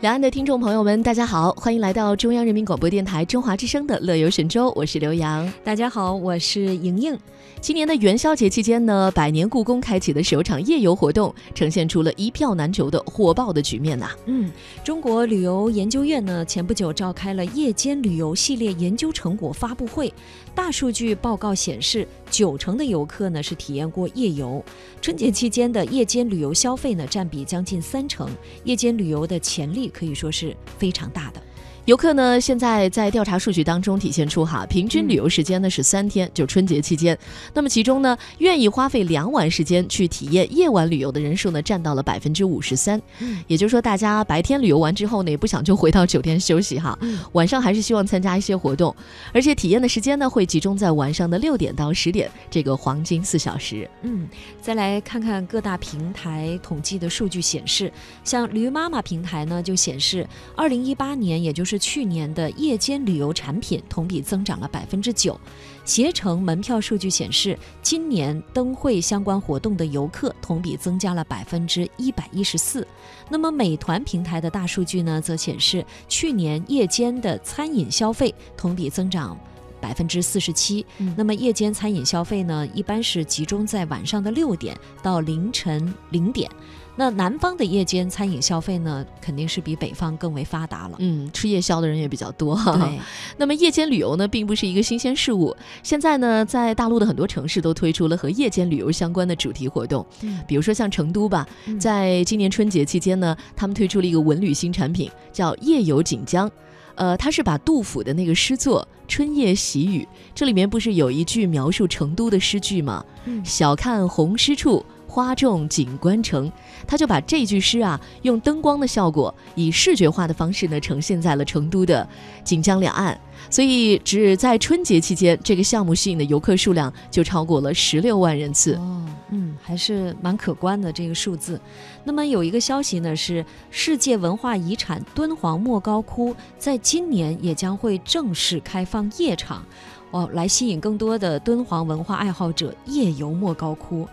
两岸的听众朋友们，大家好，欢迎来到中央人民广播电台中华之声的《乐游神州》，我是刘洋。大家好，我是莹莹。今年的元宵节期间呢，百年故宫开启的首场夜游活动，呈现出了一票难求的火爆的局面呐。嗯，中国旅游研究院呢，前不久召开了夜间旅游系列研究成果发布会，大数据报告显示，九成的游客呢是体验过夜游。春节期间的夜间旅游消费呢，占比将近三成，夜间旅游的潜力。可以说是非常大的。游客呢，现在在调查数据当中体现出哈，平均旅游时间呢是三天，就春节期间。那么其中呢，愿意花费两晚时间去体验夜晚旅游的人数呢，占到了百分之五十三。也就是说，大家白天旅游完之后呢，也不想就回到酒店休息哈，晚上还是希望参加一些活动，而且体验的时间呢，会集中在晚上的六点到十点这个黄金四小时。嗯，再来看看各大平台统计的数据显示，像驴妈妈平台呢，就显示二零一八年，也就是去年的夜间旅游产品同比增长了百分之九，携程门票数据显示，今年灯会相关活动的游客同比增加了百分之一百一十四。那么美团平台的大数据呢，则显示去年夜间的餐饮消费同比增长百分之四十七。那么夜间餐饮消费呢，一般是集中在晚上的六点到凌晨零点。那南方的夜间餐饮消费呢，肯定是比北方更为发达了。嗯，吃夜宵的人也比较多哈。对。那么夜间旅游呢，并不是一个新鲜事物。现在呢，在大陆的很多城市都推出了和夜间旅游相关的主题活动。嗯。比如说像成都吧，在今年春节期间呢，他们推出了一个文旅新产品，叫夜游锦江。呃，它是把杜甫的那个诗作《春夜喜雨》，这里面不是有一句描述成都的诗句吗？嗯。小看红湿处。花重锦官城，他就把这句诗啊，用灯光的效果，以视觉化的方式呢，呈现在了成都的锦江两岸。所以，只在春节期间，这个项目吸引的游客数量就超过了十六万人次。哦，嗯，还是蛮可观的这个数字。那么有一个消息呢，是世界文化遗产敦煌莫高窟在今年也将会正式开放夜场，哦，来吸引更多的敦煌文化爱好者夜游莫高窟。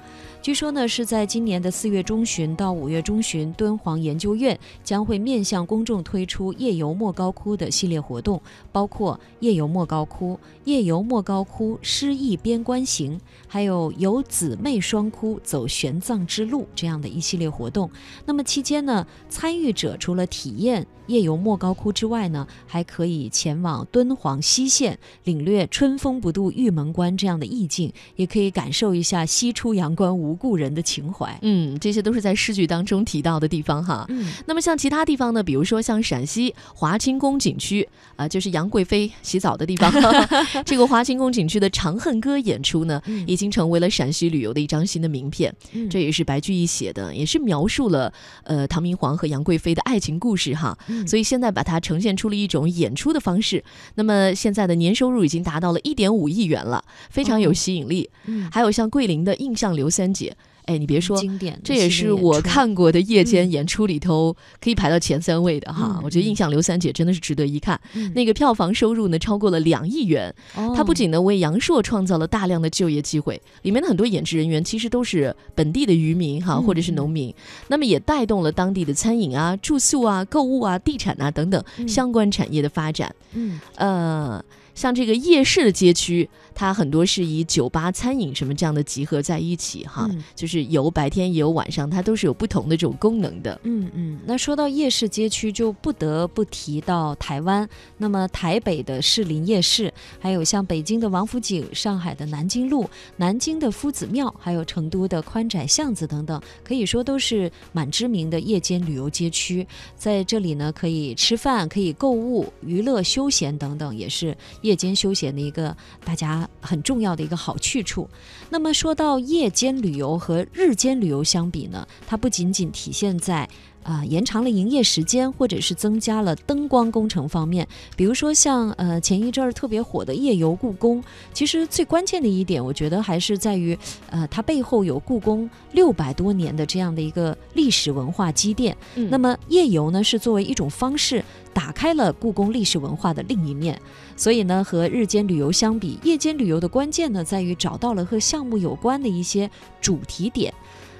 据说呢，是在今年的四月中旬到五月中旬，敦煌研究院将会面向公众推出夜游莫高窟的系列活动，包括夜游莫高窟、夜游莫高窟诗意边关行，还有游姊妹双窟走玄奘之路这样的一系列活动。那么期间呢，参与者除了体验夜游莫高窟之外呢，还可以前往敦煌西线，领略“春风不度玉门关”这样的意境，也可以感受一下西出阳关无。故人的情怀，嗯，这些都是在诗句当中提到的地方哈。嗯，那么像其他地方呢，比如说像陕西华清宫景区啊，就是杨贵妃洗澡的地方。这个华清宫景区的《长恨歌》演出呢，已经成为了陕西旅游的一张新的名片。这也是白居易写的，也是描述了呃唐明皇和杨贵妃的爱情故事哈。所以现在把它呈现出了一种演出的方式。那么现在的年收入已经达到了一点五亿元了，非常有吸引力。嗯，还有像桂林的印象刘三姐。哎，你别说，这也是我看过的夜间演出里头可以排到前三位的哈。我觉得印象刘三姐真的是值得一看。那个票房收入呢超过了两亿元，它不仅呢为阳朔创造了大量的就业机会，里面的很多演职人员其实都是本地的渔民哈，或者是农民，那么也带动了当地的餐饮啊、住宿啊、购物啊、地产啊等等相关产业的发展。嗯，呃。像这个夜市的街区，它很多是以酒吧、餐饮什么这样的集合在一起哈，就是有白天也有晚上，它都是有不同的这种功能的。嗯嗯，那说到夜市街区，就不得不提到台湾。那么台北的士林夜市，还有像北京的王府井、上海的南京路、南京的夫子庙，还有成都的宽窄巷子等等，可以说都是蛮知名的夜间旅游街区。在这里呢，可以吃饭、可以购物、娱乐休闲等等，也是。夜间休闲的一个大家很重要的一个好去处。那么说到夜间旅游和日间旅游相比呢，它不仅仅体现在。啊，延长了营业时间，或者是增加了灯光工程方面，比如说像呃前一阵儿特别火的夜游故宫，其实最关键的一点，我觉得还是在于，呃，它背后有故宫六百多年的这样的一个历史文化积淀。那么夜游呢，是作为一种方式，打开了故宫历史文化的另一面。所以呢，和日间旅游相比，夜间旅游的关键呢，在于找到了和项目有关的一些主题点。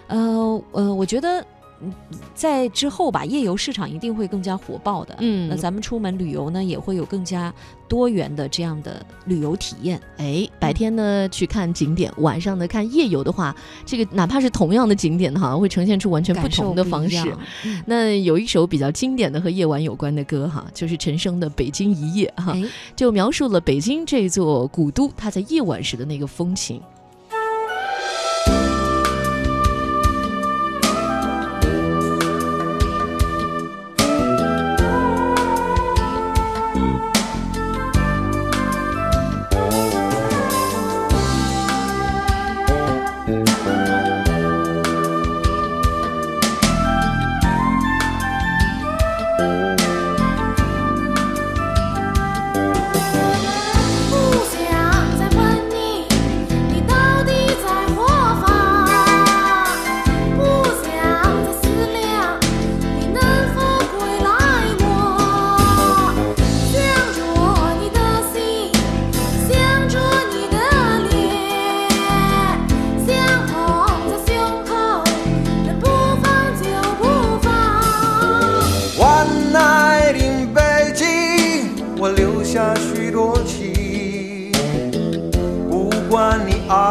呃呃，我觉得。在之后吧，夜游市场一定会更加火爆的。嗯，那咱们出门旅游呢，也会有更加多元的这样的旅游体验。哎，白天呢去看景点，晚上呢看夜游的话，这个哪怕是同样的景点哈，会呈现出完全不同的方式。那有一首比较经典的和夜晚有关的歌哈，就是陈升的《北京一夜》哈，就描述了北京这座古都它在夜晚时的那个风情。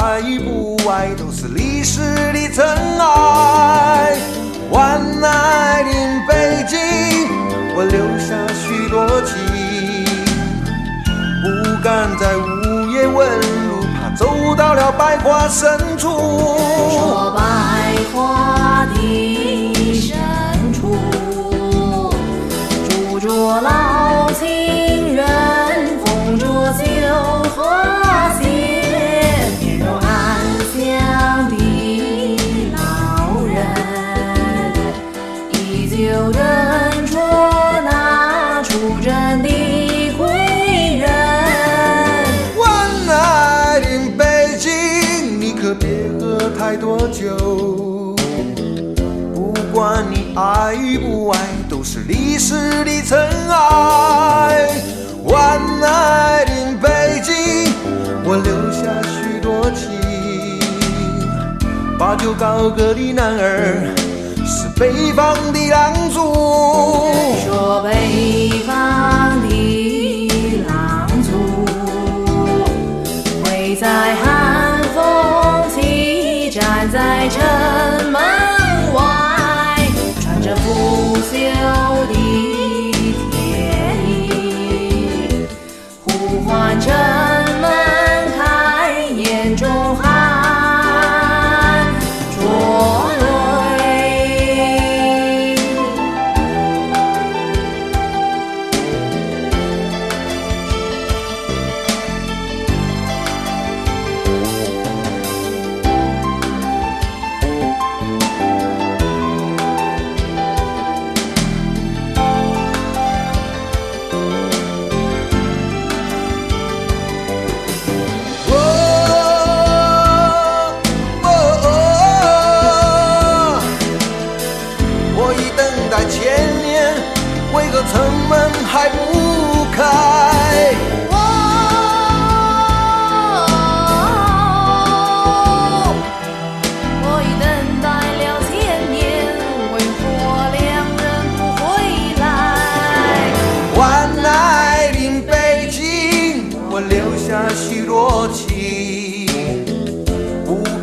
爱与不爱都是历史的尘埃。晚来的北京，我留下许多情，不敢在午夜问路，怕走到了百花深处。爱与不爱都是历史的尘埃。万爱的北京，我留下许多情。把酒高歌的男儿是北方的狼族。find you.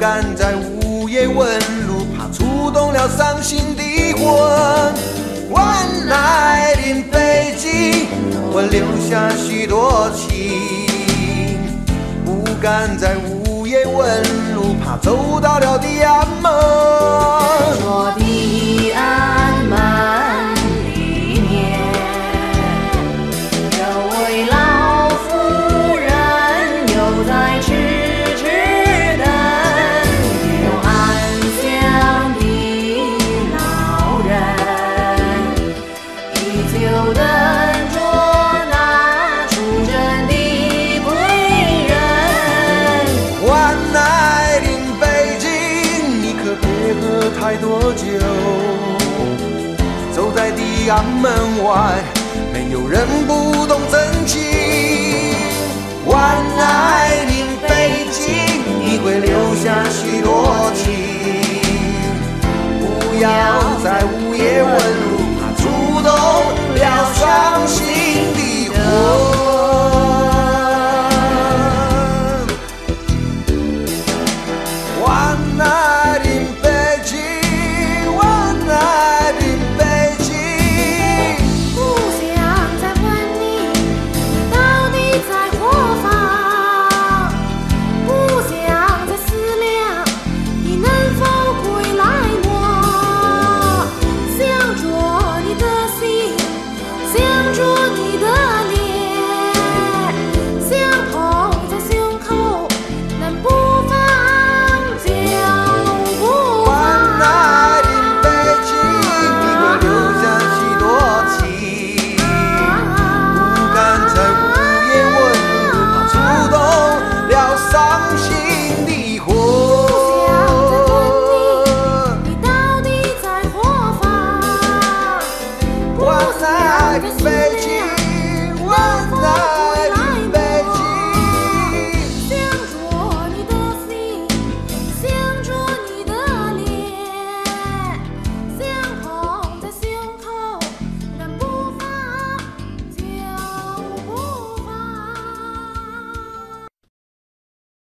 不敢在午夜。问路，怕触动了伤心的魂。万爱临北京，我留下许多情。不敢在午夜问路，怕走到了地安门。说地安门在多久？走在地安门外，没有人不懂真情。万爱的北京，你会留下许多情。不要再无